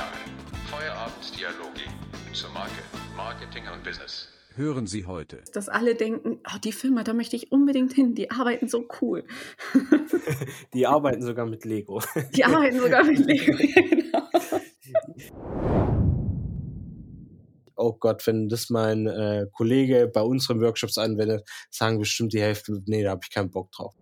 Genial. Feierabenddialoge zur Marke, Marketing und Business. Hören Sie heute. Dass alle denken, oh, die Firma, da möchte ich unbedingt hin, die arbeiten so cool. Die arbeiten sogar mit Lego. Die arbeiten sogar mit Lego. genau. Oh Gott, wenn das mein äh, Kollege bei unseren Workshops anwendet, sagen bestimmt die Hälfte, nee, da habe ich keinen Bock drauf.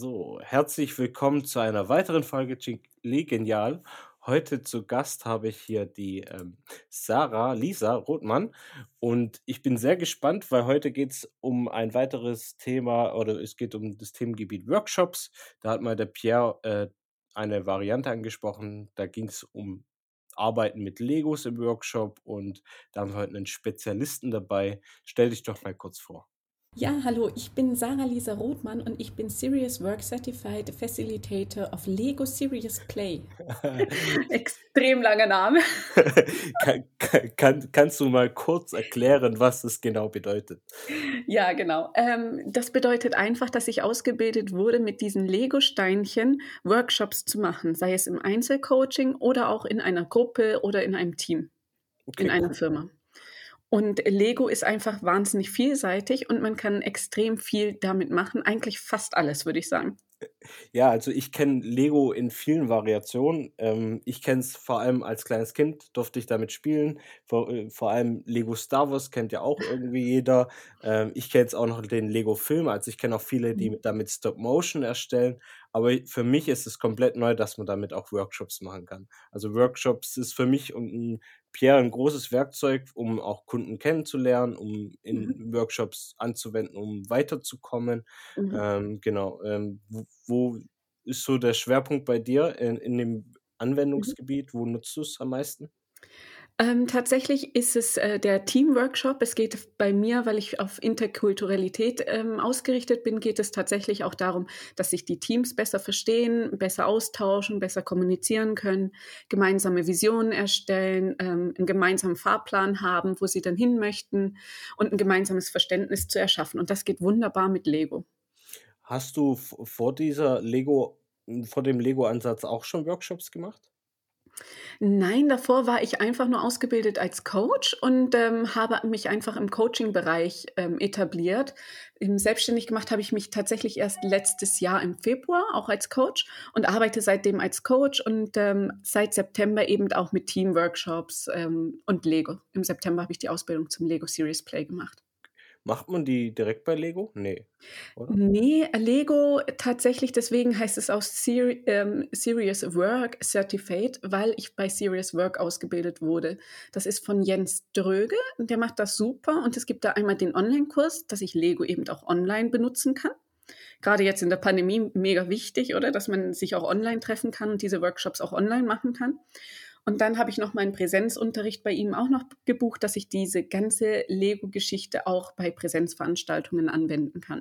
So, herzlich willkommen zu einer weiteren Folge Chile Genial. Heute zu Gast habe ich hier die ähm, Sarah Lisa Rothmann und ich bin sehr gespannt, weil heute geht es um ein weiteres Thema oder es geht um das Themengebiet Workshops. Da hat mal der Pierre äh, eine Variante angesprochen, da ging es um Arbeiten mit Legos im Workshop und da haben wir heute einen Spezialisten dabei. Stell dich doch mal kurz vor. Ja, hallo, ich bin Sarah Lisa Rothmann und ich bin Serious Work Certified Facilitator of Lego Serious Play. Extrem langer Name. kann, kann, kannst du mal kurz erklären, was das genau bedeutet? Ja, genau. Ähm, das bedeutet einfach, dass ich ausgebildet wurde, mit diesen Lego-Steinchen Workshops zu machen, sei es im Einzelcoaching oder auch in einer Gruppe oder in einem Team, Okay, in einer cool. Firma. Und Lego ist einfach wahnsinnig vielseitig und man kann extrem viel damit machen. Eigentlich fast alles, würde ich sagen. Ja, also ich kenne Lego in vielen Variationen. Ähm, ich kenne es vor allem als kleines Kind, durfte ich damit spielen. Vor, äh, vor allem Lego Star Wars kennt ja auch irgendwie jeder. Ähm, ich kenne jetzt auch noch den Lego-Film, also ich kenne auch viele, die Mhm. mit- damit Stop-Motion erstellen. Aber für mich ist es komplett neu, dass man damit auch Workshops machen kann. Also Workshops ist für mich ein Pierre ein großes Werkzeug, um auch Kunden kennenzulernen, um in Mhm. Workshops anzuwenden, um weiterzukommen. Mhm. Ähm, genau. Ähm, wo, wo ist so der Schwerpunkt bei dir in, in dem Mhm. Anwendungsgebiet? Wo nutzt du es am meisten? Ähm, tatsächlich ist es äh, der Teamworkshop. Es geht bei mir, weil ich auf Interkulturalität ähm, ausgerichtet bin, geht es tatsächlich auch darum, dass sich die Teams besser verstehen, besser austauschen, besser kommunizieren können, gemeinsame Visionen erstellen, ähm, einen gemeinsamen Fahrplan haben, wo sie dann hin möchten und ein gemeinsames Verständnis zu erschaffen. Und das geht wunderbar mit Lego. Hast du vor dieser Lego, vor dem Lego-Ansatz auch schon Workshops gemacht? Nein, davor war ich einfach nur ausgebildet als Coach und ähm, habe mich einfach im Coaching-Bereich ähm, etabliert. Im selbstständig gemacht habe ich mich tatsächlich erst letztes Jahr im Februar auch als Coach und arbeite seitdem als Coach und ähm, seit September eben auch mit Teamworkshops ähm, und Lego. Im September habe ich die Ausbildung zum Lego Series Play gemacht. Macht man die direkt bei Lego? Nee, oder? Nee, Lego tatsächlich, deswegen heißt es auch Seri ähm, Serious Work Certificate, weil ich bei Serious Work ausgebildet wurde. Das ist von Jens Dröge, und der macht das super und es gibt da einmal den Online-Kurs, dass ich Lego eben auch online benutzen kann. Gerade jetzt in der Pandemie mega wichtig, oder? Dass man sich auch online treffen kann und diese Workshops auch online machen kann. Und dann habe ich noch meinen Präsenzunterricht bei ihm auch noch gebucht, dass ich diese ganze Lego-Geschichte auch bei Präsenzveranstaltungen anwenden kann.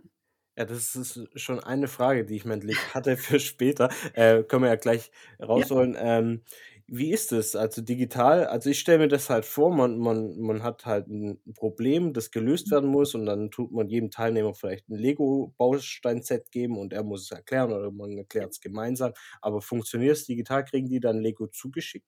Ja, das ist schon eine Frage, die ich mündlich hatte für später. Äh, können wir ja gleich rausholen. Ähm, wie ist es? Also digital, also ich stelle mir das halt vor, man, man, man hat halt ein Problem, das gelöst werden muss und dann tut man jedem Teilnehmer vielleicht ein Lego-Bausteinset geben und er muss es erklären oder man erklärt es gemeinsam. Aber funktioniert es digital? Kriegen die dann Lego zugeschickt?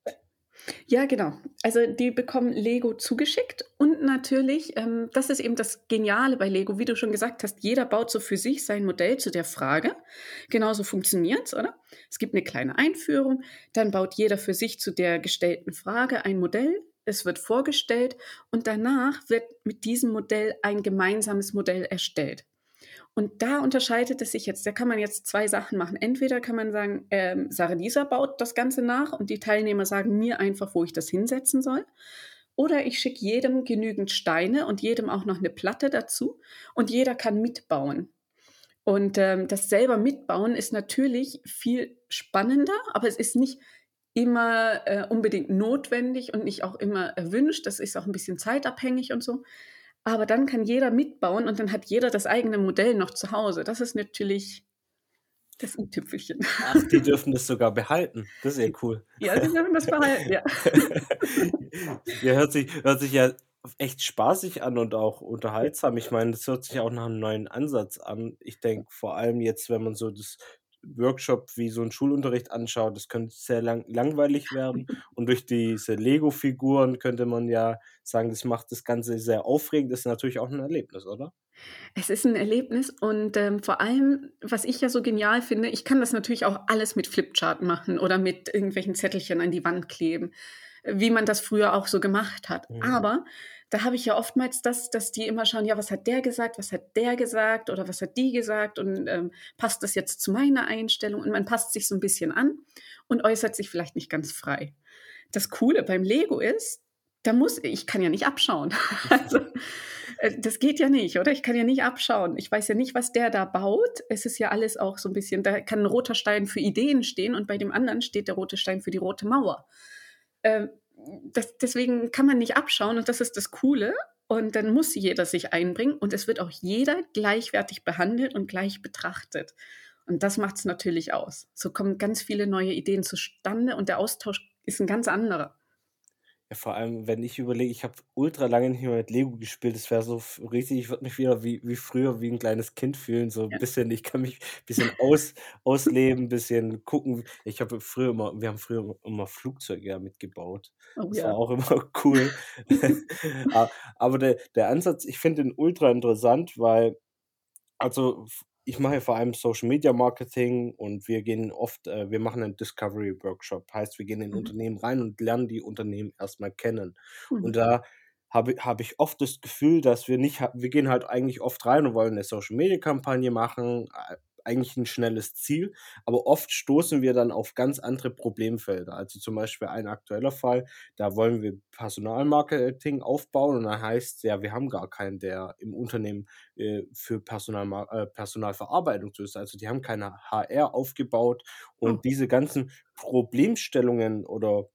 Ja, genau. Also die bekommen Lego zugeschickt und natürlich, ähm, das ist eben das Geniale bei Lego, wie du schon gesagt hast, jeder baut so für sich sein Modell zu der Frage. Genauso funktioniert's, oder? Es gibt eine kleine Einführung, dann baut jeder für sich zu der gestellten Frage ein Modell. Es wird vorgestellt und danach wird mit diesem Modell ein gemeinsames Modell erstellt. Und da unterscheidet es sich jetzt. Da kann man jetzt zwei Sachen machen. Entweder kann man sagen, ähm, Sarah Lisa baut das Ganze nach und die Teilnehmer sagen mir einfach, wo ich das hinsetzen soll. Oder ich schicke jedem genügend Steine und jedem auch noch eine Platte dazu und jeder kann mitbauen. Und ähm, das selber mitbauen ist natürlich viel spannender, aber es ist nicht immer äh, unbedingt notwendig und nicht auch immer erwünscht. Das ist auch ein bisschen zeitabhängig und so. Aber dann kann jeder mitbauen und dann hat jeder das eigene Modell noch zu Hause. Das ist natürlich das i-Tüpfelchen. Ach, die dürfen das sogar behalten. Das ist ja cool. Ja, sie dürfen das behalten, ja. ja, hört sich, hört sich ja echt spaßig an und auch unterhaltsam. Ich meine, das hört sich auch nach einem neuen Ansatz an. Ich denke vor allem jetzt, wenn man so das Workshop wie so ein Schulunterricht anschaut, das könnte sehr lang langweilig werden. Und durch diese Lego-Figuren könnte man ja sagen, das macht das Ganze sehr aufregend. Das ist natürlich auch ein Erlebnis, oder? Es ist ein Erlebnis und, ähm, vor allem, was ich ja so genial finde, ich kann das natürlich auch alles mit Flipchart machen oder mit irgendwelchen Zettelchen an die Wand kleben, wie man das früher auch so gemacht hat. Mhm. Aber da habe ich ja oftmals das, dass die immer schauen, ja, was hat der gesagt, was hat der gesagt oder was hat die gesagt und ähm, passt das jetzt zu meiner Einstellung? Und man passt sich so ein bisschen an und äußert sich vielleicht nicht ganz frei. Das Coole beim Lego ist, da muss ich kann ja nicht abschauen. Also, äh, das geht ja nicht, oder? Ich kann ja nicht abschauen. Ich weiß ja nicht, was der da baut. Es ist ja alles auch so ein bisschen, da kann ein roter Stein für Ideen stehen und bei dem anderen steht der rote Stein für die rote Mauer. Ähm, das, deswegen kann man nicht abschauen und das ist das Coole. Und dann muss jeder sich einbringen und es wird auch jeder gleichwertig behandelt und gleich betrachtet. Und das macht es natürlich aus. So kommen ganz viele neue Ideen zustande und der Austausch ist ein ganz anderer. Ja, vor allem, wenn ich überlege, ich habe ultra lange nicht mehr mit Lego gespielt. Das wäre so f- richtig, ich würde mich wieder wie, wie früher, wie ein kleines Kind fühlen. So ein Ja. bisschen, ich kann mich ein bisschen aus, ausleben, ein bisschen gucken. Ich habe früher immer, wir haben früher immer- immer Flugzeuge ja mitgebaut. Oh Das ja. war auch immer cool. A- Aber der, der Ansatz, ich finde den ultra interessant, weil, also ich mache vor allem Social Media Marketing und wir gehen oft, äh, wir machen einen Discovery Workshop. Heißt, wir gehen in Mhm. Unternehmen rein und lernen die Unternehmen erstmal kennen. Und Mhm. da habe habe ich oft das Gefühl, dass wir nicht, wir gehen halt eigentlich oft rein und wollen eine Social Media Kampagne machen, eigentlich ein schnelles Ziel, aber oft stoßen wir dann auf ganz andere Problemfelder. Also zum Beispiel ein aktueller Fall, da wollen wir Personalmarketing aufbauen und da heißt ja, wir haben gar keinen, der im Unternehmen äh, für Personal, äh, Personalverarbeitung zu ist. Also die haben keine HR aufgebaut und Oh. diese ganzen Problemstellungen oder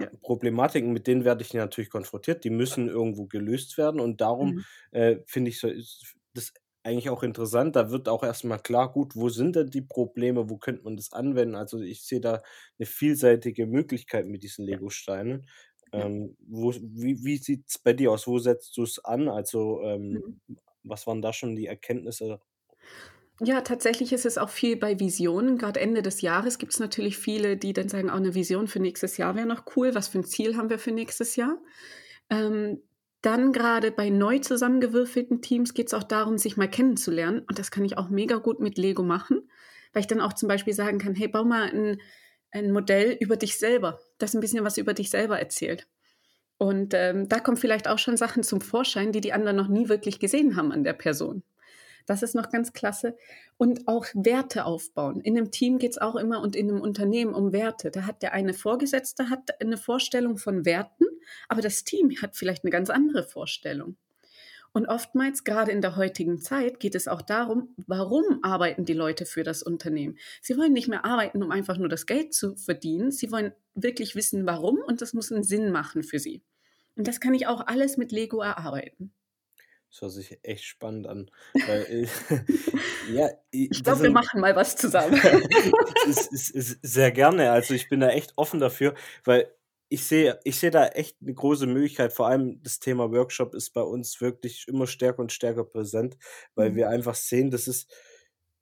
Ja. Problematiken, mit denen werde ich natürlich konfrontiert, die müssen irgendwo gelöst werden und darum Mhm. äh, finde ich so, ist das eigentlich auch interessant. Da wird auch erstmal klar, gut, wo sind denn die Probleme, wo könnte man das anwenden? Also ich sehe da eine vielseitige Möglichkeit mit diesen. Lego-Steinen. Ja. Ähm, wo, wie wie sieht es bei dir aus? Wo setzt du es an? Also ähm, Mhm. was waren da schon die Erkenntnisse? Ja, tatsächlich ist es auch viel bei Visionen. Gerade Ende des Jahres gibt es natürlich viele, die dann sagen, auch eine Vision für nächstes Jahr wäre noch cool. Was für ein Ziel haben wir für nächstes Jahr? Ähm, dann gerade bei neu zusammengewürfelten Teams geht es auch darum, sich mal kennenzulernen. Und das kann ich auch mega gut mit Lego machen, weil ich dann auch zum Beispiel sagen kann, hey, bau mal ein, ein Modell über dich selber, das ein bisschen was über dich selber erzählt. Und ähm, da kommen vielleicht auch schon Sachen zum Vorschein, die die anderen noch nie wirklich gesehen haben an der Person. Das ist noch ganz klasse. Und auch Werte aufbauen. In einem Team geht es auch immer und in einem Unternehmen um Werte. Da hat der eine Vorgesetzte hat eine Vorstellung von Werten, aber das Team hat vielleicht eine ganz andere Vorstellung. Und oftmals, gerade in der heutigen Zeit, geht es auch darum, warum arbeiten die Leute für das Unternehmen. Sie wollen nicht mehr arbeiten, um einfach nur das Geld zu verdienen. Sie wollen wirklich wissen, warum und das muss einen Sinn machen für sie. Und das kann ich auch alles mit Lego erarbeiten. Das hört sich echt spannend an. Weil, äh, ja, Ich das glaube, wir machen mal was zusammen. ist, ist, ist sehr gerne. Also ich bin da echt offen dafür, weil ich sehe, ich sehe da echt eine große Möglichkeit. Vor allem das Thema Workshop ist bei uns wirklich immer stärker und stärker präsent, weil Mhm. wir einfach sehen, dass es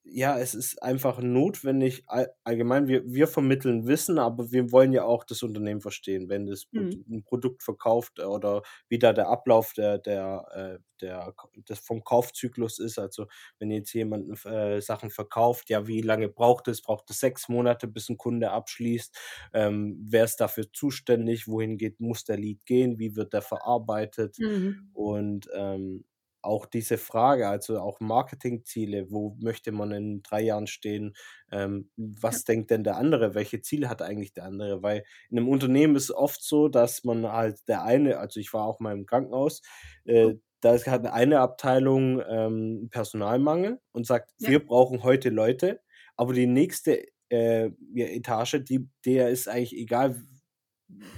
ja, es ist einfach notwendig, all, allgemein, wir, wir vermitteln Wissen, aber wir wollen ja auch das Unternehmen verstehen, wenn das Mhm. ein Produkt verkauft äh, oder wie da der Ablauf der, der, äh, der, des, vom Kaufzyklus ist. Also wenn jetzt jemand äh, Sachen verkauft, ja, wie lange braucht es? Braucht es sechs Monate, bis ein Kunde abschließt? Ähm, wer ist dafür zuständig? Wohin geht, muss der Lead gehen? Wie wird der verarbeitet? Mhm. Und ähm, auch diese Frage, also auch Marketingziele, wo möchte man in drei Jahren stehen? Ähm, was denkt denn der andere? Welche Ziele hat eigentlich der andere? Weil in einem Unternehmen ist es oft so, dass man halt der eine, also ich war auch mal im Krankenhaus, äh, da ist halt eine Abteilung ähm, Personalmangel und sagt, Ja. wir brauchen heute Leute, aber die nächste äh, ja, Etage, die, der ist eigentlich egal,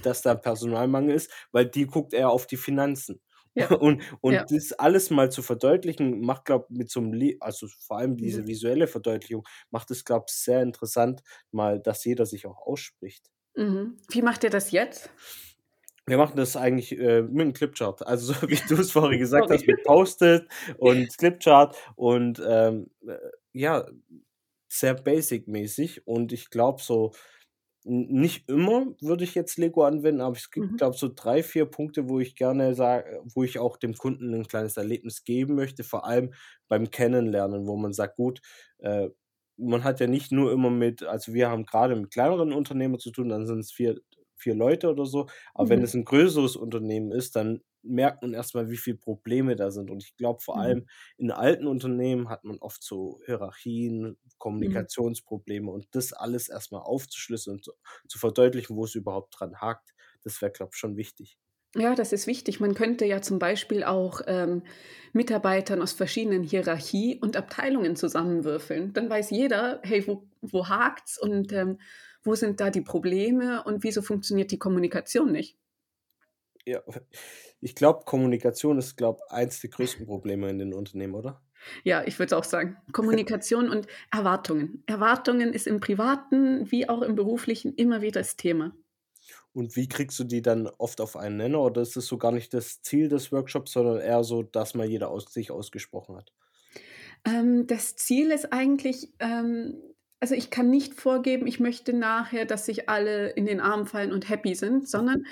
dass da Personalmangel ist, weil die guckt eher auf die Finanzen. Ja. Und, und Ja. das alles mal zu verdeutlichen, macht, glaube ich, mit so einem, Le also vor allem diese Mhm. visuelle Verdeutlichung, macht es, glaube ich, sehr interessant, mal, dass jeder sich auch ausspricht. Mhm. Wie macht ihr das jetzt? Wir machen das eigentlich äh, mit einem Clipchart. Also so wie du es vorhin gesagt hast, mit Post-it und Clipchart und ähm, äh, ja, sehr basic-mäßig und ich glaube so nicht immer würde ich jetzt Lego anwenden, aber es gibt, Mhm. glaube so 3, 4 Punkte, wo ich gerne sage wo ich auch dem Kunden ein kleines Erlebnis geben möchte, vor allem beim Kennenlernen, wo man sagt: „Gut, äh, man hat ja nicht nur immer mit also, wir haben gerade mit kleineren Unternehmen zu tun, dann sind's 4 4 Leute oder so. Aber wenn Mhm. es ein größeres Unternehmen ist, dann merkt man erst mal, wie viel Probleme da sind. Und ich glaube, vor Mhm. allem in alten Unternehmen hat man oft so Hierarchien, Mhm. Kommunikationsprobleme und das alles erst mal aufzuschlüsseln und zu zu verdeutlichen, wo es überhaupt dran hakt, das wäre, glaube ich, schon wichtig. Ja, das ist wichtig. Man könnte ja zum Beispiel auch, ähm, Mitarbeitern aus verschiedenen Hierarchie und Abteilungen zusammenwürfeln. Dann weiß jeder: „Hey, wo wo hakt's und, ähm, wo sind da die Probleme und wieso funktioniert die Kommunikation nicht?“ Ja, ich glaube, Kommunikation ist, glaube eins der größten Probleme in den Unternehmen, oder? Ja, ich würde es auch sagen. Kommunikation und Erwartungen. Erwartungen ist im Privaten wie auch im Beruflichen immer wieder das Thema. Und wie kriegst du die dann oft auf einen Nenner oder ist das so gar nicht das Ziel des Workshops, sondern eher so, dass mal jeder aus sich ausgesprochen hat? Ähm, das Ziel ist eigentlich ähm, also ich kann nicht vorgeben, ich möchte nachher, dass sich alle in den Arm fallen und happy sind, sondern,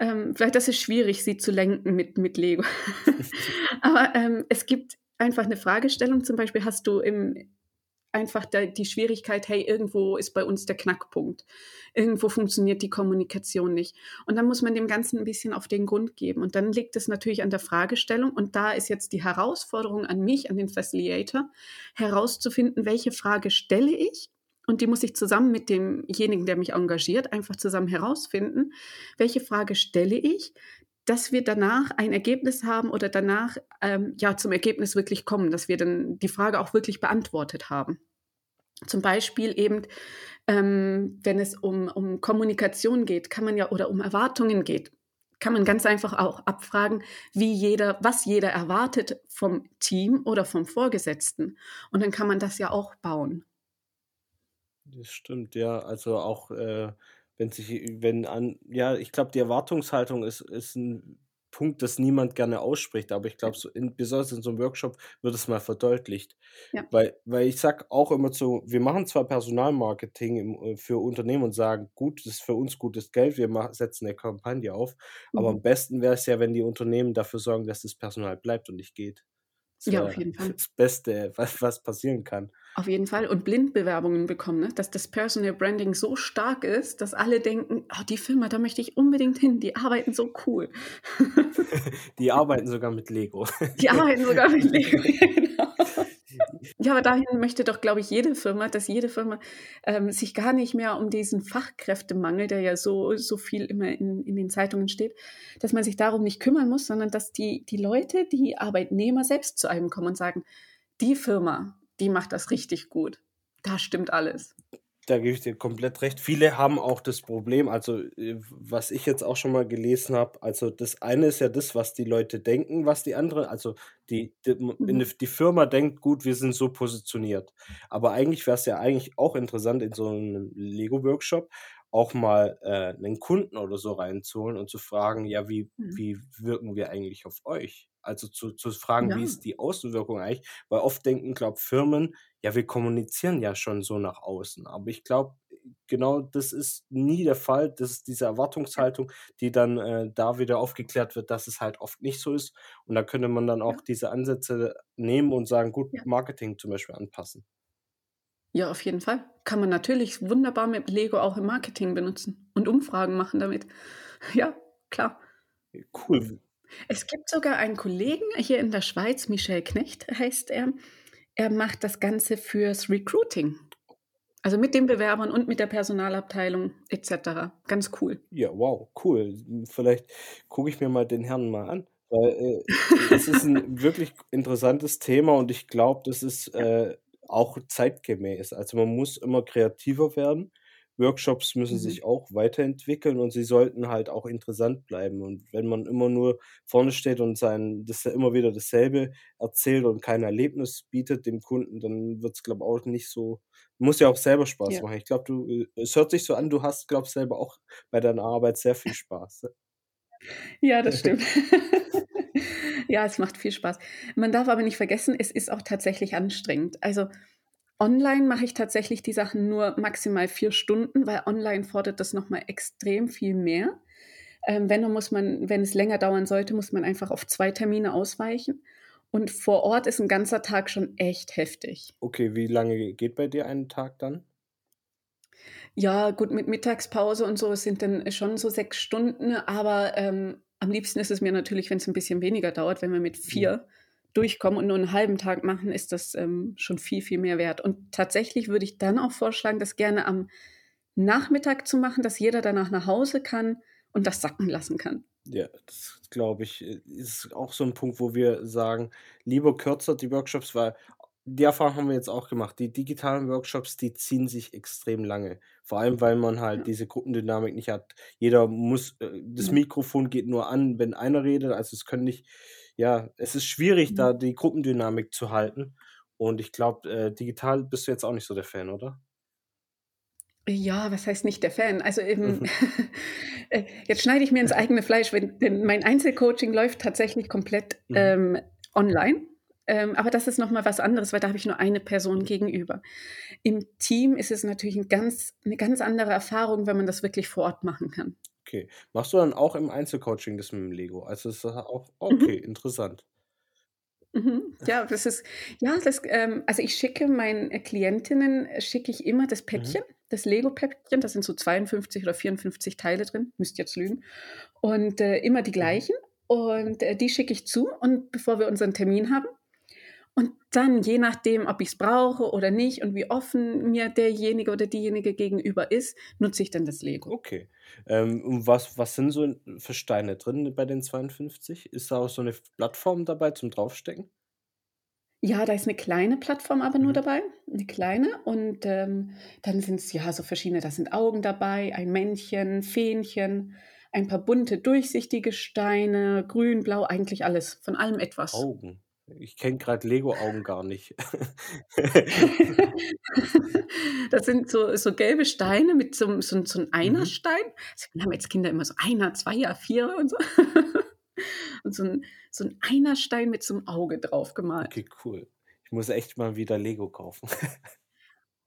ähm weil das ist schwierig, sie zu lenken mit mit Lego. Aber, ähm, es gibt einfach 'ne Fragestellung, zum Beispiel hast du im einfach da die Schwierigkeit: „Hey, irgendwo ist bei uns der Knackpunkt. Irgendwo funktioniert die Kommunikation nicht.“ Und dann muss man dem Ganzen 'n bisschen auf den Grund geben. Und dann liegt es natürlich an der Fragestellung und da ist jetzt die Herausforderung an mich, an den Facilitator, herauszufinden, welche Frage stelle ich? Und die muss ich zusammen mit demjenigen, der mich engagiert, einfach zusammen herausfinden. Welche Frage stelle ich, dass wir danach ein Ergebnis haben oder danach, ähm, ja, zum Ergebnis wirklich kommen, dass wir dann die Frage auch wirklich beantwortet haben. Zum Beispiel eben, ähm, wenn es um um Kommunikation geht, kann man ja oder um Erwartungen geht, kann man ganz einfach auch abfragen, wie jeder was jeder erwartet vom Team oder vom Vorgesetzten. Und dann kann man das ja auch bauen. Das stimmt, ja. Also auch, äh, wenn sich wenn an ja, ich glaube, die Erwartungshaltung ist ist 'n Punkt, das niemand gerne ausspricht, aber ich glaube, so in besonders in so 'nem Workshop wird es mal verdeutlicht. Ja. Weil weil ich sage auch immer zu wir machen zwar Personalmarketing im äh, für Unternehmen und sagen: „Gut, das ist für uns gutes Geld, wir ma setzen 'ne Kampagne auf.“ Aber Mhm. am besten wäre es ja, wenn die Unternehmen dafür sorgen, dass das Personal bleibt und nicht geht. Das Ja, auf jeden Fall. das Beste, was was passieren kann. Auf jeden Fall und Blindbewerbungen bekommen, ne? Dass das Personal Branding so stark ist, dass alle denken: „Oh, die Firma, da möchte ich unbedingt hin, die arbeiten so cool.“ Die arbeiten sogar mit Lego. Die arbeiten sogar mit Lego, ja genau. Ja, aber dahin möchte doch, glaube ich, jede Firma, dass jede Firma, ähm, sich gar nicht mehr um diesen Fachkräftemangel, der ja so so viel immer in in den Zeitungen steht dass man sich darum nicht kümmern muss, sondern dass die die Leute, die Arbeitnehmer selbst zu einem kommen und sagen: „Die Firma, die macht das richtig gut. Da stimmt alles.“ Da gebe ich dir komplett recht. Viele haben auch das Problem also, äh, was ich jetzt auch schon mal gelesen habe also, das eine ist ja das, was die Leute denken, was die andere also, die d m in Mhm. die Firma denkt: „Gut, wir sind so positioniert.“ Aber eigentlich wäre es ja eigentlich auch interessant, in so 'nem Lego-Workshop auch mal, äh, 'nen Kunden oder so reinzuholen und zu fragen: „Ja, wie Mhm. wie wirken wir eigentlich auf euch?“ Also, zu zu fragen, wie Ja. ist die Außenwirkung eigentlich? Weil oft denken, glaube Firmen: „Ja, wir kommunizieren ja schon so nach außen.“ Aber ich glaube, genau das ist nie der Fall. Das ist diese. Erwartungshaltung, die dann, äh, da wieder aufgeklärt wird, dass es halt oft nicht so ist. Und da könnte man dann auch Ja. diese Ansätze nehmen und sagen: „Gut. Marketing zum Beispiel anpassen.“ Ja, auf jeden Fall. Kann man natürlich wunderbar mit Lego auch im Marketing benutzen und Umfragen machen damit. Ja, klar. Cool. Es gibt sogar einen Kollegen hier in der Schweiz, Michel Knecht heißt er. Er macht das Ganze fürs Recruiting. Also, mit den Bewerbern und mit der Personalabteilung et cetera. Ganz cool. Ja, wow, cool. Vielleicht gucke ich mir mal den Herrn mal an, weil, äh, es ist 'n wirklich interessantes Thema und ich glaube, das ist, äh, auch zeitgemäß. Also, man muss immer kreativer werden. Workshops müssen Mhm. sich auch weiterentwickeln und sie sollten halt auch interessant bleiben. Und wenn man immer nur vorne steht und sein das immer wieder dasselbe erzählt und kein Erlebnis bietet dem Kunden, dann wird's, glaube auch nicht so muss ja auch selber Spaß Ja. machen. Ich glaube, du es hört sich so an, du hast, glaube selber auch bei deiner Arbeit sehr viel Spaß? Ja, das stimmt. Ja, es macht viel Spaß. Man darf aber nicht vergessen, es ist auch tatsächlich anstrengend. Also Online mache ich tatsächlich die Sachen nur maximal vier Stunden, weil online fordert das nochmal extrem viel mehr. Ähm, wenn, muss man, wenn es länger dauern sollte, muss man einfach auf zwei Termine ausweichen. Und vor Ort ist ein ganzer Tag schon echt heftig. Okay, wie lange geht bei dir ein Tag dann? Ja, gut, mit Mittagspause und so es sind dann schon so sechs Stunden, aber ähm, am liebsten ist es mir natürlich, wenn es ein bisschen weniger dauert, wenn wir mit vier mhm. Durchkommen und nur einen halben Tag machen, ist das ähm, schon viel, viel mehr wert. Und tatsächlich würde ich dann auch vorschlagen, das gerne am Nachmittag zu machen, dass jeder danach nach Hause kann und das sacken lassen kann. Ja, das glaube ich, äh, ist auch so ein Punkt, wo wir sagen, lieber kürzer die Workshops, weil die Erfahrung haben wir jetzt auch gemacht. Die digitalen Workshops, die ziehen sich extrem lange. Vor allem, weil man halt Ja. diese Gruppendynamik nicht hat. Jeder muss, äh, das. Mikrofon geht nur an, wenn einer redet. Also es können nicht, ja, es ist schwierig, Mhm. da die Gruppendynamik zu halten. Und ich glaube, äh, digital bist du jetzt auch nicht so der Fan, oder? Ja, was heißt nicht der Fan? Also eben, mhm. äh, jetzt schneide ich mir ins eigene Fleisch, wenn, denn mein Einzelcoaching läuft tatsächlich komplett Mhm. ähm, online. Ähm, aber das ist nochmal was anderes, weil da habe ich nur eine Person gegenüber. Im Team ist es natürlich ein ganz, eine ganz andere Erfahrung, wenn man das wirklich vor Ort machen kann. Okay. Machst du dann auch im Einzelcoaching das mit dem Lego? Also ist das auch, mhm. okay, mhm. interessant. Mhm. Ja, das ist, ja, das, ähm, also ich schicke meinen Klientinnen, schicke ich immer das mhm. Päckchen, mhm. das Lego-Päckchen, da sind so 52 oder 54 Teile drin, müsst jetzt lügen, und äh, immer die mhm. gleichen. Und äh, die schicke ich zu und bevor wir unseren Termin haben, und dann, je nachdem, ob ich es brauche oder nicht und wie offen mir derjenige oder diejenige gegenüber ist, nutze ich dann das Lego. Okay. Ähm, und was, was sind so für Steine drin bei den 52? Ist da auch so eine Plattform dabei zum Draufstecken? Ja, da ist eine kleine Plattform aber nur mhm. dabei, eine kleine. Und ähm, dann sind es ja so verschiedene, da sind Augen dabei, ein Männchen, Fähnchen, ein paar bunte, durchsichtige Steine, grün, blau, eigentlich alles, von allem etwas. Augen. Ich kenne gerade Lego-Augen gar nicht. Das sind so so gelbe Steine mit so so so 'n Mhm. Einerstein. Wir haben jetzt Kinder immer so Einer, Zweier, Vierer und so. Und so ein so 'n Einerstein mit so einem Auge drauf gemalt. Okay, cool. Ich muss echt mal wieder Lego kaufen.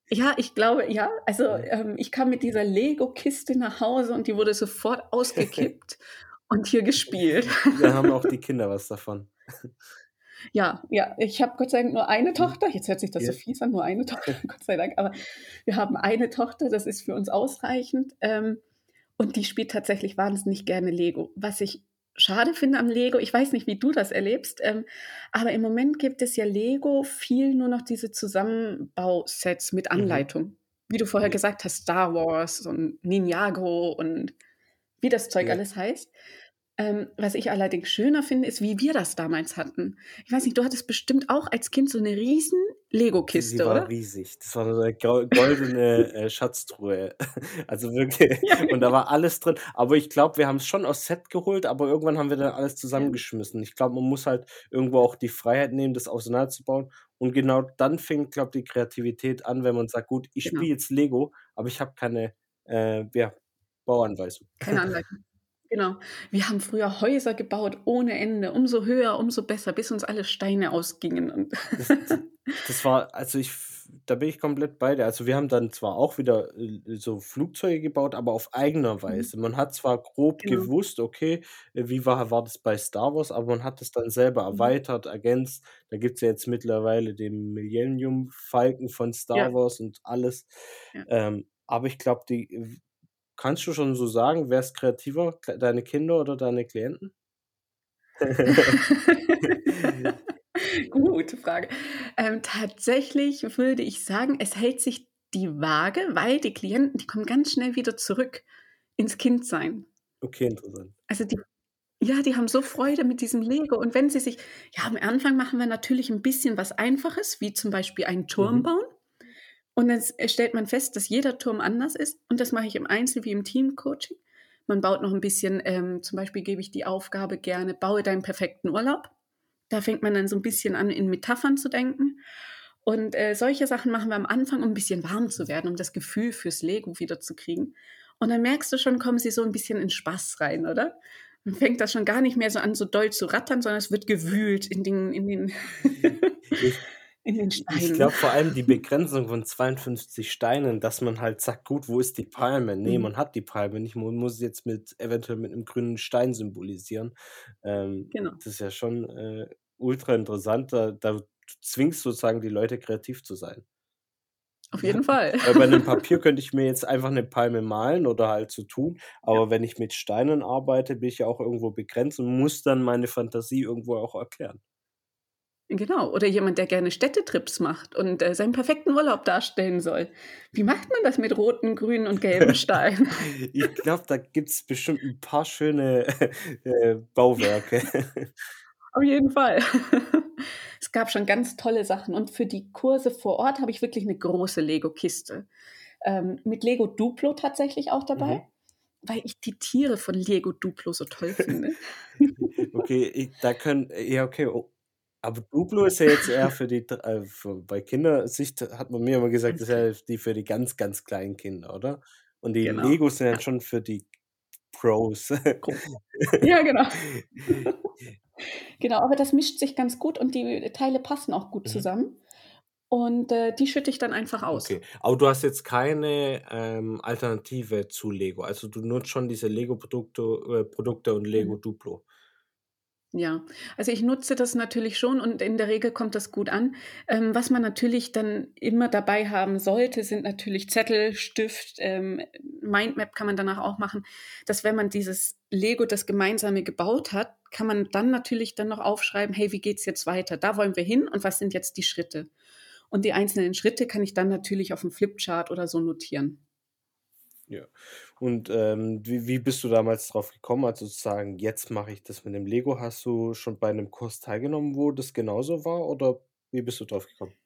Ja, ich glaube, ja. Also, ähm, ich kam mit dieser Lego-Kiste nach Hause und die wurde sofort ausgekippt und hier gespielt. Da haben auch die Kinder was davon. Ja, ja, ich habe Gott sei Dank nur eine. Tochter. Jetzt hört sich das ja. so fies an, nur eine Tochter, Gott sei Dank. Aber wir haben eine Tochter, das ist für uns ausreichend. Ähm, und die spielt tatsächlich wahnsinnig gerne Lego. Was ich schade finde am Lego, ich weiß nicht, wie du das erlebst, ähm, aber im Moment gibt es ja Lego viel nur noch diese Zusammenbausets mit mhm. Anleitung. Mhm. Wie du vorher gesagt hast, Star Wars und Ninjago und wie das Zeug ja. alles heißt. Ähm, was ich allerdings schöner finde, ist, wie wir das damals hatten. Ich weiß nicht, du hattest bestimmt auch als Kind so eine riesen Lego-Kiste, oder? Die war riesig. Das war so eine goldene äh, Schatztruhe. Also wirklich. Ja, genau. Und da war alles drin. Aber ich glaube, wir haben es schon aus Set geholt, aber irgendwann haben wir dann alles zusammengeschmissen. Ich glaube, man muss halt irgendwo auch die Freiheit nehmen, das auseinanderzubauen. Und genau dann fängt, glaube ich, die Kreativität an, wenn man sagt, gut, ich genau. spiele jetzt Lego, aber ich habe keine äh, ja, Bauanweisung. Keine Anleitung. Genau. Wir haben früher Häuser gebaut ohne Ende. Umso höher, umso besser, bis uns alle Steine ausgingen. Das, das war, also ich, da bin ich komplett bei dir. Also wir haben dann zwar auch wieder äh, so Flugzeuge gebaut, aber auf eigener mhm. Weise. Man hat zwar grob genau. gewusst, okay, äh, wie war, war das bei Star Wars, aber man hat es dann selber mhm. erweitert, ergänzt. Da gibt es ja jetzt mittlerweile den Millennium Falken von Star ja. Wars und alles. Ja. Ähm, aber ich glaube, die Kannst du schon so sagen, wer ist kreativer, deine Kinder oder deine Klienten? Gute Frage. Ähm, tatsächlich würde ich sagen, es hält sich die Waage, weil die Klienten, die kommen ganz schnell wieder zurück ins Kindsein. Okay, interessant. Also die, ja, die haben so Freude mit diesem Lego. Und wenn sie sich, ja, am Anfang machen wir natürlich ein bisschen was Einfaches, wie zum Beispiel einen Turm mhm. bauen. Und dann stellt man fest, dass jeder Turm anders ist. Und das mache ich im Einzel- wie im Team-Coaching. Man baut noch ein bisschen, ähm, zum Beispiel gebe ich die Aufgabe gerne, baue deinen perfekten Urlaub. Da fängt man dann so ein bisschen an, in Metaphern zu denken. Und äh, solche Sachen machen wir am Anfang, um ein bisschen warm zu werden, um das Gefühl fürs Lego wiederzukriegen. Und dann merkst du schon, kommen sie so ein bisschen in Spaß rein, oder? Dann fängt das schon gar nicht mehr so an, so doll zu rattern, sondern es wird gewühlt in den, in den In den Ich Steinen. glaube vor allem die Begrenzung von 52 Steinen, dass man halt sagt: „Gut, wo ist die Palme?“ Ne, Mhm. man hat die Palme nicht. Man muss jetzt mit eventuell mit 'nem grünen Stein symbolisieren. Ähm, Genau. das ist ja schon, äh, ultra interessant. Da da zwingst sozusagen die Leute, kreativ zu sein. Auf jeden Fall. Weil bei 'nem Papier könnte ich mir jetzt einfach 'ne Palme malen oder halt so tun, Ja. aber wenn ich mit Steinen arbeite, bin ich ja auch irgendwo begrenzt und muss dann meine Fantasie irgendwo auch erklären. Genau, oder jemand, der gerne Städtetrips macht und, äh, seinen perfekten Urlaub darstellen soll. Wie macht man das mit roten, grünen und gelben Steinen? Ich glaube, da gibt's bestimmt 'n paar schöne, äh, Bauwerke. Auf jeden Fall. Es gab schon ganz tolle Sachen und für die Kurse vor Ort habe ich wirklich 'ne große Lego-Kiste. Ähm, mit Lego Duplo tatsächlich auch dabei, Mhm. weil ich die Tiere von Lego Duplo so toll finde. Okay, ich da können ja, okay, o aber Duplo ist ja jetzt eher für die äh, für bei Kindersicht hat man mir immer gesagt, ist ja die für die ganz, ganz kleinen Kinder, oder? Und die Genau, Legos sind ja. schon für die Pros. Ja, genau. Genau, aber das mischt sich ganz gut und die Teile passen auch gut Mhm. zusammen. Und, äh, die schütte ich dann einfach aus. Okay, aber du hast jetzt keine, ähm, Alternative zu Lego. Also, du nutzt schon diese Lego-Produkte äh, Produkte und Lego Mhm. Duplo? Ja, also ich nutze das natürlich schon und in der Regel kommt das gut an. Ähm, was man natürlich dann immer dabei haben sollte, sind natürlich Zettel, Stift, ähm, Mindmap kann man danach auch machen, dass wenn man dieses Lego, das Gemeinsame gebaut hat, kann man dann natürlich dann noch aufschreiben: „Hey, wie geht's jetzt weiter? Da wollen wir hin und was sind jetzt die Schritte?“ Und die einzelnen Schritte kann ich dann natürlich auf'm Flipchart oder so notieren. Ja. Und, ähm, wie wie bist du damals drauf gekommen, also zu sagen: „Jetzt mache ich das mit dem Lego“? Hast du schon bei 'nem Kurs teilgenommen, wo das genauso war oder wie bist du drauf gekommen?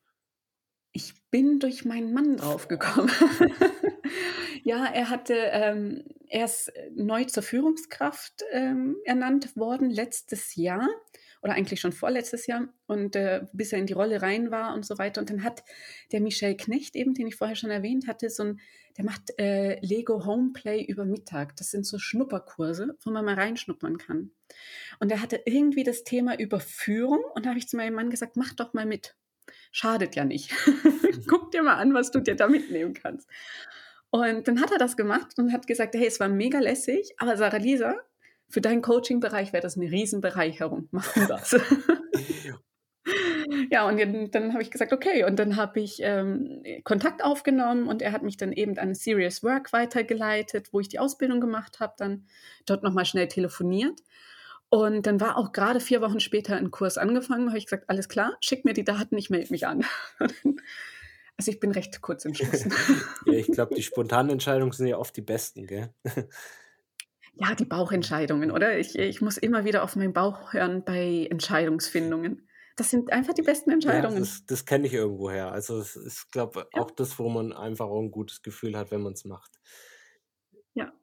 Ich bin durch meinen Mann drauf gekommen. Ja, er hatte, ähm er ist, neu zur Führungskraft, ähm, ernannt worden letztes Jahr oder eigentlich schon vorletztes Jahr und, äh, bis er in die Rolle rein war und so weiter. Und dann hat der Michel Knecht eben, den ich vorher schon erwähnt hatte, so 'n der macht, äh, Lego Homeplay über Mittag. Das sind so Schnupperkurse, wo man mal reinschnuppern kann. Und er hatte irgendwie das Thema Überführung und da habe ich zu meinem Mann gesagt: „Mach doch mal mit. Schadet ja nicht. Guck dir mal an, was du dir da mitnehmen kannst.“ Und dann hat er das gemacht und hat gesagt: „Hey, es war mega lässig, aber Sarah Lisa, für deinen Coachingbereich wäre das 'ne Riesenbereicherung. Mach du das.“ Ja, und dann dann habe ich gesagt: „Okay.“ Und dann habe ich, ähm, Kontakt aufgenommen und er hat mich dann eben an Serious Work weitergeleitet, wo ich die Ausbildung gemacht habe, dann dort noch mal schnell telefoniert. Und dann war auch grade 4 Wochen später 'n Kurs angefangen, habe ich gesagt: „Alles klar, schick mir die Daten, ich melde mich an.“ Also, ich bin recht kurz entschlossen. Ja, ich glaube, die spontanen Entscheidungen sind ja oft die besten, gell? Ja, die Bauchentscheidungen, oder? Ich ich muss immer wieder auf meinen Bauch hören bei Entscheidungsfindungen. Das sind einfach die besten Ja, Entscheidungen. das das kenne ich irgendwoher. Also, es ist, glaube Ja. auch das, wo man einfach auch 'n gutes Gefühl hat, wenn man's macht. Ja,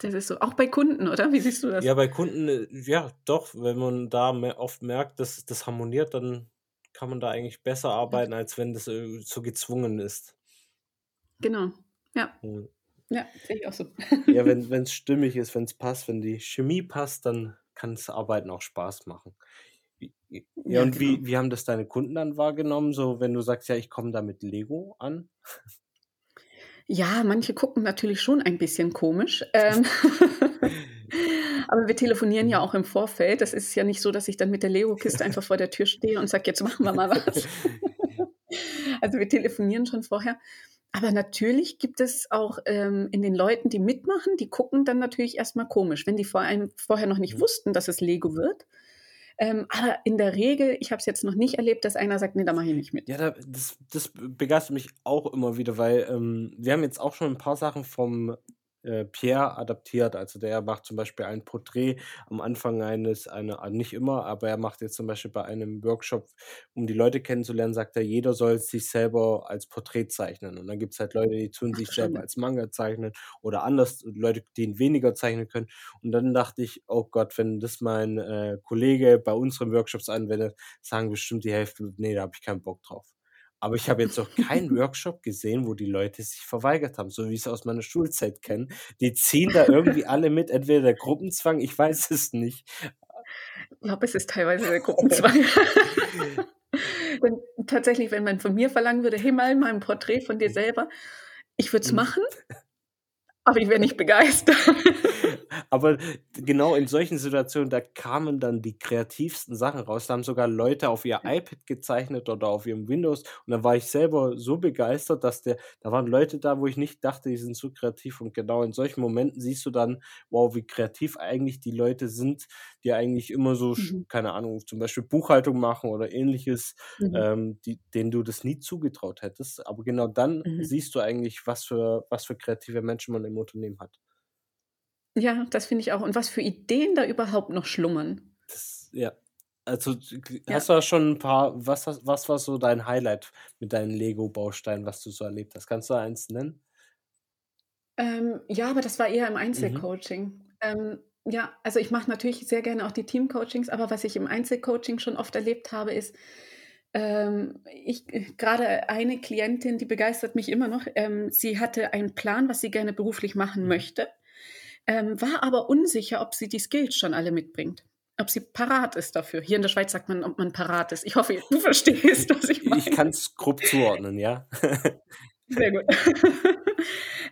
das ist so. Auch bei Kunden, oder? Wie siehst du das? Ja, bei Kunden, äh, ja doch, wenn man da oft merkt, dass das harmoniert, dann kann man da eigentlich besser arbeiten, als wenn das, äh, so gezwungen ist. Genau, ja. Mhm. Ja, sehe ich auch so. Ja, wenn wenn's stimmig ist, wenn's passt, wenn die Chemie passt, dann kann's Arbeiten auch Spaß machen. Ja, Ja, und wie genau. wie haben das deine Kunden dann wahrgenommen, so wenn du sagst: „Ja, ich komme da mit Lego an?“ Ja, manche gucken natürlich schon ein bisschen komisch. Ähm, aber wir telefonieren ja Mhm. auch im Vorfeld. Das ist ja nicht so, dass ich dann mit der Lego-Kiste einfach vor der Tür stehe und sage: „Jetzt machen wir mal was.“ Also, wir telefonieren schon vorher. Aber natürlich gibt es auch, ähm, in den Leuten, die mitmachen, die gucken dann natürlich erst mal komisch, wenn die vor einem vorher noch nicht Mhm. wussten, dass es Lego wird. Ähm, aber in der Regel ich habe es jetzt noch nicht erlebt, dass einer sagt: „Ne, da mache ich nicht mit.“ Ja, da das das begeistert mich auch immer wieder, weil, ähm, wir haben jetzt auch schon 'n paar Sachen vom, äh, Pierre adaptiert. Also, der macht zum Beispiel ein Porträt am Anfang eines einer ah, nicht immer, aber er macht jetzt zum Beispiel bei einem Workshop, um die Leute kennenzulernen, sagt er: „Jeder soll sich selber als Porträt zeichnen.“ Und dann gibt's halt Leute, die tun sich selber als Manga zeichnen oder anders, Leute, die weniger zeichnen können. Und dann dachte ich: „Oh Gott, wenn das mein, äh, Kollege bei unseren Workshops anwendet, sagen bestimmt die Hälfte: ‚Ne, da habe ich keinen Bock drauf.‘“ Aber ich habe jetzt noch keinen Workshop gesehen, wo die Leute sich verweigert haben, so wie ich's aus meiner Schulzeit kenne. Die ziehen da irgendwie alle mit, entweder der Gruppenzwang, ich weiß es nicht. Ich glaube, es ist teilweise der Gruppenzwang. Und tatsächlich, wenn man von mir verlangen würde: „Hey, mal mal 'n Porträt von dir selber“, ich würde es Mhm. machen, aber ich wäre nicht begeistert. Aber genau in solchen Situationen, da kamen dann die kreativsten Sachen raus. Da haben sogar Leute auf ihr iPad gezeichnet oder auf ihrem Windows und dann war ich selber so begeistert, dass der da waren Leute da, wo ich nicht dachte, die sind so kreativ und genau in solchen Momenten siehst du dann, wow, wie kreativ eigentlich die Leute sind, die eigentlich immer so Mhm. keine Ahnung, zum Beispiel Buchhaltung machen oder Ähnliches, Mhm. ähm, die denen du das nie zugetraut hättest. Aber genau dann Mhm. siehst du eigentlich, was für was für kreative Menschen man im Unternehmen hat. Ja, das finde ich auch. Und was für Ideen da überhaupt noch schlummern. Das ja. Also, Ja. hast du da schon 'n paar was was war so dein Highlight mit deinen Lego-Bausteinen, was du so erlebt hast? Kannst du eins nennen? Ähm, ja, aber das war eher im Mhm. Einzelcoaching. Ähm, ja, also ich mache natürlich sehr gerne auch die Teamcoachings, aber was ich im Einzelcoaching schon oft erlebt habe, ist, ähm, ich äh, grade eine Klientin, die begeistert mich immer noch. Ähm, sie hatte einen Plan, was sie gerne beruflich machen Mhm. möchte, ähm, war aber unsicher, ob sie die Skills schon alle mitbringt, ob sie parat ist dafür. Hier in der Schweiz sagt man, ob man parat ist. Ich hoffe, du verstehst, was ich Ich meine. kann's grob zuordnen, ja. Sehr gut.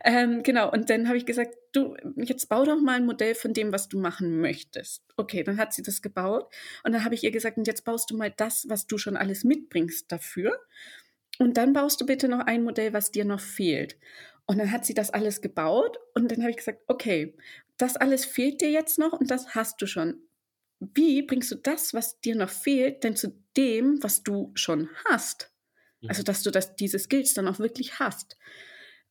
Ähm, genau, und dann habe ich gesagt: „Du, jetzt bau doch mal 'n Modell von dem, was du machen möchtest.“ Okay, dann hat sie das gebaut und dann habe ich ihr gesagt: „Und jetzt baust du mal das, was du schon alles mitbringst dafür. Und dann baust du bitte noch ein Modell, was dir noch fehlt.“ Und dann hat sie das alles gebaut und dann habe ich gesagt: „Okay, das alles fehlt dir jetzt noch und das hast du schon. Wie bringst du das, was dir noch fehlt, denn zu dem, was du schon hast?“ Also, Mhm. dass du das diese Skills dann auch wirklich hast.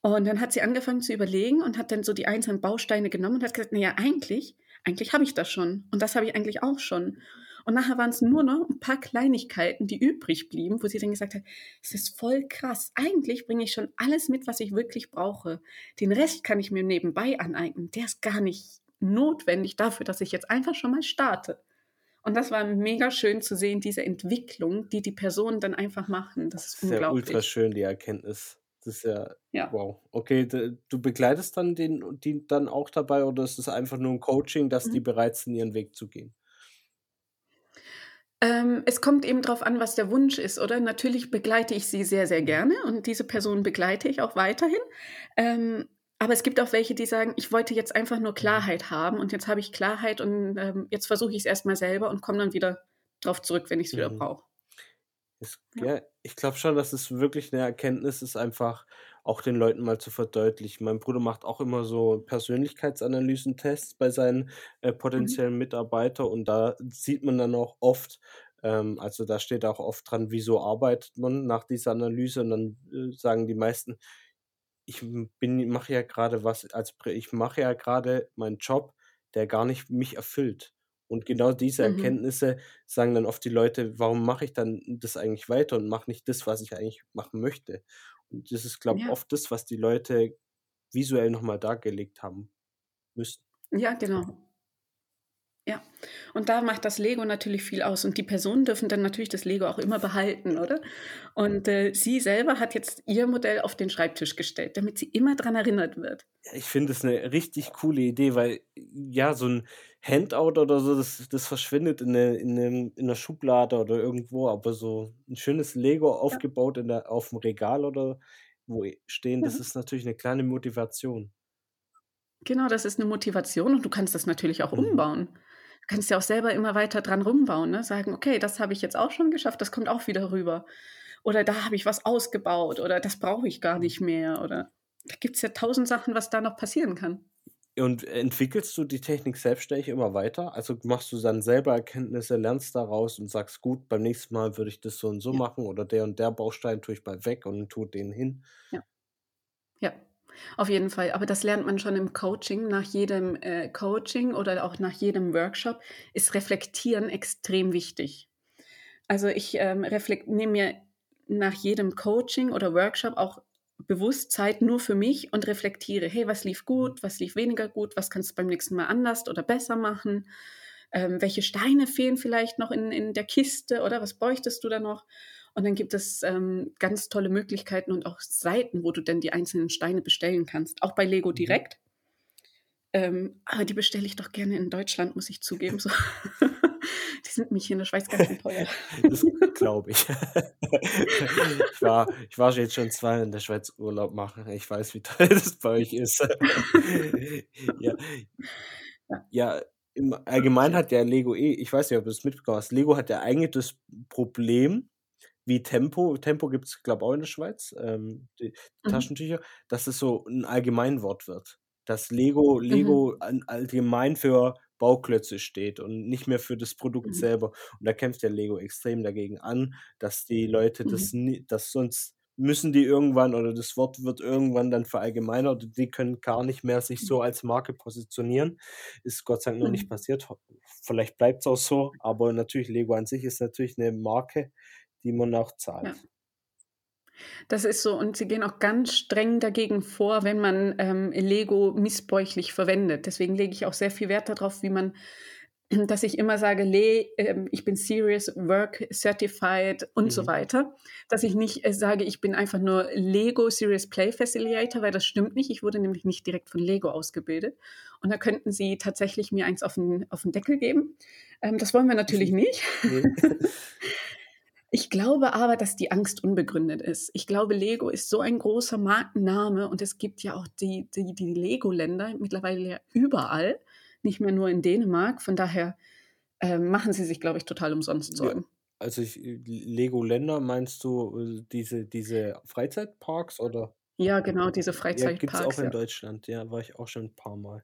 Und dann hat sie angefangen zu überlegen und hat dann so die einzelnen Bausteine genommen und hat gesagt: „Na ja, eigentlich eigentlich habe ich das schon und das habe ich eigentlich auch schon.“ Und nachher waren's nur noch 'n paar Kleinigkeiten, die übrig blieben, wo sie dann gesagt hat: „Es ist voll krass. Eigentlich bringe ich schon alles mit, was ich wirklich brauche. Den Rest kann ich mir nebenbei aneignen. Der ist gar nicht notwendig dafür, dass ich jetzt einfach schon mal starte.“ Und das war mega schön zu sehen, diese Entwicklung, die die Personen dann einfach machen. Das ist Das ist ja unglaublich. ultraschön, die Erkenntnis. Das ist ja Ja. wow. Okay, du begleitest dann den die dann auch dabei oder ist es einfach nur 'n Coaching, dass die Mhm. bereit sind, ihren Weg zu gehen? Ähm, es kommt eben drauf an, was der Wunsch ist, oder? Natürlich begleite ich sie sehr, sehr Mhm. gerne und diese Person begleite ich auch weiterhin. Ähm, aber es gibt auch welche, die sagen: „Ich wollte jetzt einfach nur Mhm. Klarheit haben und jetzt habe ich Klarheit und, ähm, jetzt versuche ich's erst mal selber und komme dann wieder drauf zurück, wenn ich's wieder Mhm. brauche.“ Es Ja. ja, ich glaube schon, dass es wirklich 'ne Erkenntnis ist, einfach auch den Leuten mal zu verdeutlichen. Mein Bruder macht auch immer so Persönlichkeitsanalysen-Tests bei seinen, äh, Mhm. potenziellen Mitarbeiter und da sieht man dann auch oft ähm, also, da steht auch oft dran: „Wieso arbeitet man nach dieser Analyse?“ Und dann, äh, sagen die meisten: „Ich, bin mache ja grade was als ich mache ja grade meinen Job, der gar nicht mich erfüllt.“ Und genau diese Mhm. Erkenntnisse sagen dann oft die Leute: „Warum mache ich dann das eigentlich weiter und mache nicht das, was ich eigentlich machen möchte?“ Und das ist, glaube Ja. oft das, was die Leute visuell noch mal dargelegt haben müssen. Ja, genau. Ja, und da macht das Lego natürlich viel aus und die Personen dürfen dann natürlich das Lego auch immer behalten, oder? Und, äh, sie selber hat jetzt ihr Modell auf den Schreibtisch gestellt, damit sie immer dran erinnert wird. Ja, ich finde es 'ne richtig coole Idee, weil, ja, so 'n Handout oder so, das das verschwindet in 'ne in in Schublade oder irgendwo, aber so 'n schönes Lego aufgebaut in der auf'm Regal oder wo stehen, das Ja. ist natürlich 'ne kleine Motivation. Genau, das ist 'ne Motivation und du kannst das natürlich auch Mhm. umbauen. Du kannst ja auch selber immer weiter dran rumbauen, ne? Sagen: „Okay, das habe ich jetzt auch schon geschafft, das kommt auch wieder rüber.“ Oder „Da habe ich was ausgebaut“ oder „Das brauche ich gar Mhm. nicht mehr“ oder da gibt's ja 1.000 Sachen, was da noch passieren kann. Und entwickelst du die Technik selbstständig immer weiter? Also, machst du dann selber Erkenntnisse, lernst daraus und sagst: „Gut, beim nächsten Mal würde ich das so und so Ja. machen oder der und der Baustein tue ich mal weg und tue den hin.“ Ja. Ja, auf jeden Fall. Aber das lernt man schon im Coaching. Nach jedem, äh, Coaching oder auch nach jedem Workshop ist Reflektieren extrem wichtig. Also, ich, ähm, nehme mir nach jedem Coaching oder Workshop auch bewusst Zeit nur für mich und reflektiere: „Hey, was lief Mhm. gut, was lief weniger gut, was kannst du beim nächsten Mal anders oder besser machen? Ähm, welche Steine fehlen vielleicht noch in in der Kiste, oder was bräuchtest du da noch?“ Und dann gibt es, ähm, ganz tolle Möglichkeiten und auch Seiten, wo du denn die einzelnen Steine bestellen kannst, auch bei Lego Mhm. direkt. Ähm, aber die bestelle ich doch gerne in Deutschland, muss ich zugeben, so. Die sind mich hier in der Schweiz ganz schön teuer. Das glaube ich. Ich war, ich war jetzt schon zweimal in der Schweiz Urlaub machen. Ich weiß, wie teuer das bei euch ist. Ja, Ja. im Allgemeinen hat ja Lego eh, ich weiß nicht, ob du es mitbekommen hast, Lego hat ja eigentlich das Problem, wie Tempo, Tempo gibt es, glaube ich, auch in der Schweiz, ähm, die Mhm. Taschentücher, dass es so ein Allgemeinwort wird. Dass Lego, Mhm. Lego an, allgemein für Bauklötze steht und nicht mehr für das Produkt Mhm. selber. Und da kämpft der Lego extrem dagegen an, dass die Leute das, Mhm. nie, dass sonst müssen die irgendwann oder das Wort wird irgendwann dann verallgemeinert und die können gar nicht mehr sich Mhm. so als Marke positionieren. Ist Gott sei Dank noch nicht Mhm. passiert. Vielleicht bleibt es auch so, aber natürlich Lego an sich ist natürlich eine Marke, die man auch Ja. Das ist so und sie gehen auch ganz streng dagegen vor, wenn man, ähm, Lego missbräuchlich verwendet. Deswegen lege ich auch sehr viel Wert darauf, wie man dass ich immer sage: „Le ähm, ich bin Serious Work Certified“ und so Mhm. weiter. Dass ich nicht, äh, sage, ich bin einfach nur Lego Serious Play Facilitator, weil das stimmt nicht. Ich wurde nämlich nicht direkt von Lego ausgebildet. Und da könnten sie tatsächlich mir eins auf 'n auf 'n Deckel geben. Ähm, das wollen wir natürlich nicht. Ne. Ich glaube aber, dass die Angst unbegründet ist. Ich glaube, Lego ist so ein großer Markenname und es gibt ja auch die die die Lego-Länder mittlerweile ja überall, nicht mehr nur in Dänemark. Von daher, ähm, machen sie sich, glaube ich, total umsonst Ja, Sorgen. also ich Lego-Länder meinst du, äh, diese diese Freizeitparks oder? Ja, genau, diese Ja, gibt's auch Freizeitparks, in ja. Deutschland, ja, war ich auch schon 'n paar Mal.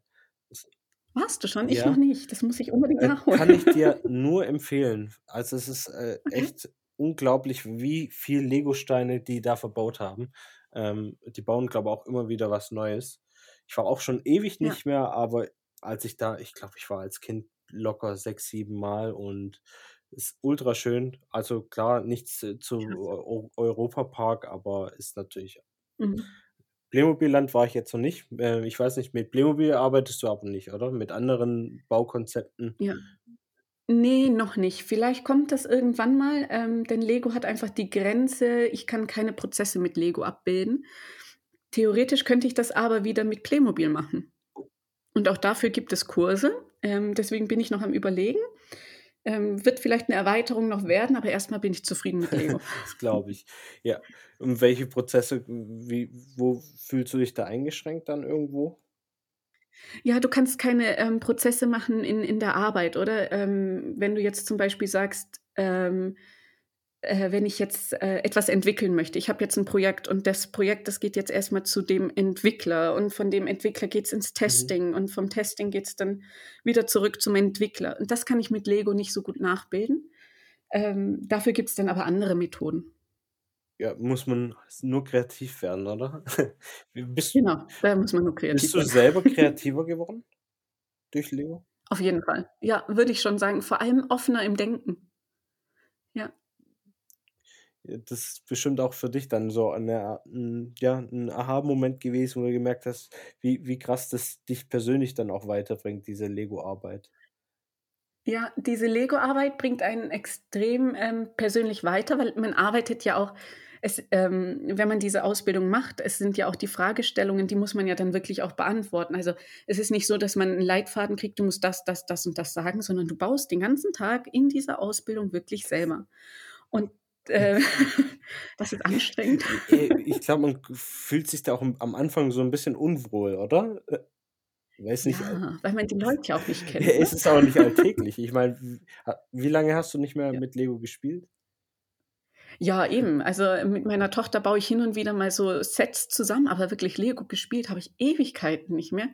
Warst du schon? Ich noch Ja. nicht. Das muss ich unbedingt Äh, nachholen. kann ich dir nur empfehlen. Also, es ist, äh, Okay. echt unglaublich, wie viel Legosteine die da verbaut haben. Ähm, die bauen, glaube auch immer wieder was Neues. Ich war auch schon ewig Ja. nicht mehr, aber als ich da ich glaube, ich war als Kind locker 6, 7 Mal und ist ultraschön. Also klar, nichts, äh, zu Klasse. Eu Europapark, aber ist natürlich Mhm. Playmobil-Land war ich jetzt noch nicht. Äh, ich weiß nicht, mit Playmobil arbeitest du aber nicht, oder? Mit anderen Baukonzepten? Ja. Ne, noch nicht. Vielleicht kommt das irgendwann mal, ähm, denn Lego hat einfach die Grenze, ich kann keine Prozesse mit Lego abbilden. Theoretisch könnte ich das aber wieder mit Playmobil machen. Und auch dafür gibt es Kurse. Ähm, deswegen bin ich noch am Überlegen. Ähm, wird vielleicht 'ne Erweiterung noch werden, aber erst mal bin ich zufrieden mit Lego. Das glaube ich. Ja. Und welche Prozesse wie wo fühlst du dich da eingeschränkt dann irgendwo? Ja, du kannst keine, ähm, Prozesse machen in in der Arbeit, oder? Ähm, wenn du jetzt zum Beispiel sagst, ähm, äh, wenn ich jetzt, äh, etwas entwickeln möchte. Ich habe jetzt 'n Projekt und das Projekt, das geht jetzt erst mal zu dem Entwickler und von dem Entwickler geht's ins Mhm. Testing und vom Testing geht's dann wieder zurück zum Entwickler. Und das kann ich mit Lego nicht so gut nachbilden. Ähm, dafür gibt's dann aber andere Methoden. Ja, muss man nur kreativ werden, oder? Bist Genau, da muss man nur kreativ bist du werden. selber kreativer geworden durch Lego? Auf jeden Fall. Ja, würde ich schon sagen, vor allem offener im Denken. Ja. Das ist bestimmt auch für dich dann so 'ne 'n ja, 'n Aha-Moment gewesen, wo du gemerkt hast, wie wie krass das dich persönlich dann auch weiterbringt, diese Lego-Arbeit. Ja, diese Lego-Arbeit bringt einen extrem, ähm, persönlich weiter, weil man arbeitet ja auch es ähm, wenn man diese Ausbildung macht, es sind ja auch die Fragestellungen, die muss man ja dann wirklich auch beantworten. Also, es ist nicht so, dass man 'n Leitfaden kriegt, du musst das, das, das und das sagen, sondern du baust den ganzen Tag in dieser Ausbildung wirklich selber. Und, äh, das ist anstrengend. Äh, ich glaube, man fühlt sich da auch am Anfang so 'n bisschen unwohl, oder? Äh, weiß nicht, äh Ja, weil man die Leute ja auch nicht kennt, ne? es ist auch nicht alltäglich. Ich meine, wie lange hast du nicht mehr Ja. mit Lego gespielt? Ja, eben. Also, mit meiner Tochter baue ich hin und wieder mal so Sets zusammen, aber wirklich Lego gespielt habe ich Ewigkeiten nicht mehr.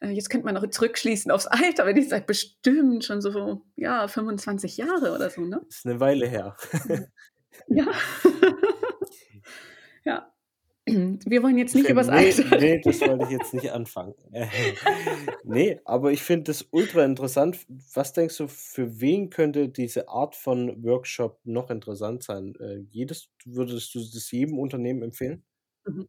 Äh, jetzt könnte man auch zurückschließen aufs Alter, wenn ich sage, bestimmt schon so, ja, 25 Jahre oder so, ne? Ist 'ne Weile her. Ja. Ja. Wir wollen jetzt nicht übers Ne, Alter ne, das wollte ich jetzt nicht anfangen. Ne, aber ich finde das ultra interessant. Was denkst du, für wen könnte diese Art von Workshop noch interessant sein? Äh, jedes würdest du das jedem Unternehmen empfehlen? Mhm.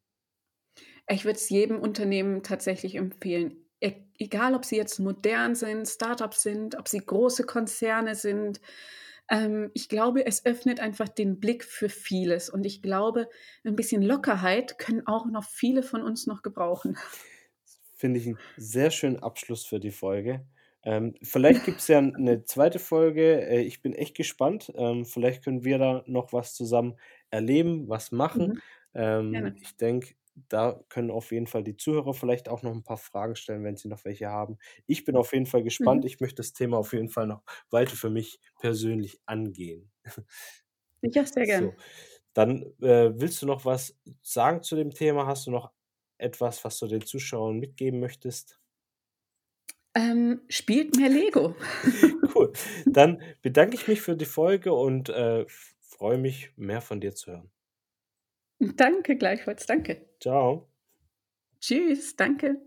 Ich würde es jedem Unternehmen tatsächlich empfehlen. E egal, ob sie jetzt modern sind, Start-ups sind, ob sie große Konzerne sind. Ähm, ich glaube, es öffnet einfach den Blick für vieles und ich glaube, 'n bisschen Lockerheit können auch noch viele von uns noch gebrauchen. Finde ich 'n sehr schönen Abschluss für die Folge. Ähm, vielleicht gibt's ja 'ne zweite Folge. Äh, ich bin echt gespannt. Ähm, vielleicht können wir da noch was zusammen erleben, was machen. Mhm. Ähm, ich denke, da können auf jeden Fall die Zuhörer vielleicht auch noch 'n paar Fragen stellen, wenn sie noch welche haben. Ich bin auf jeden Fall gespannt. Mhm. Ich möchte das Thema auf jeden Fall noch weiter für mich persönlich angehen. Ja, sehr gern. So, dann, äh, willst du noch was sagen zu dem Thema? Hast du noch etwas, was du den Zuschauern mitgeben möchtest? Ähm, spielt mehr Lego. Cool. Dann bedanke ich mich für die Folge und, äh, freue mich, mehr von dir zu hören. Danke, gleichfalls. Danke. Tschau. Tschüss, danke.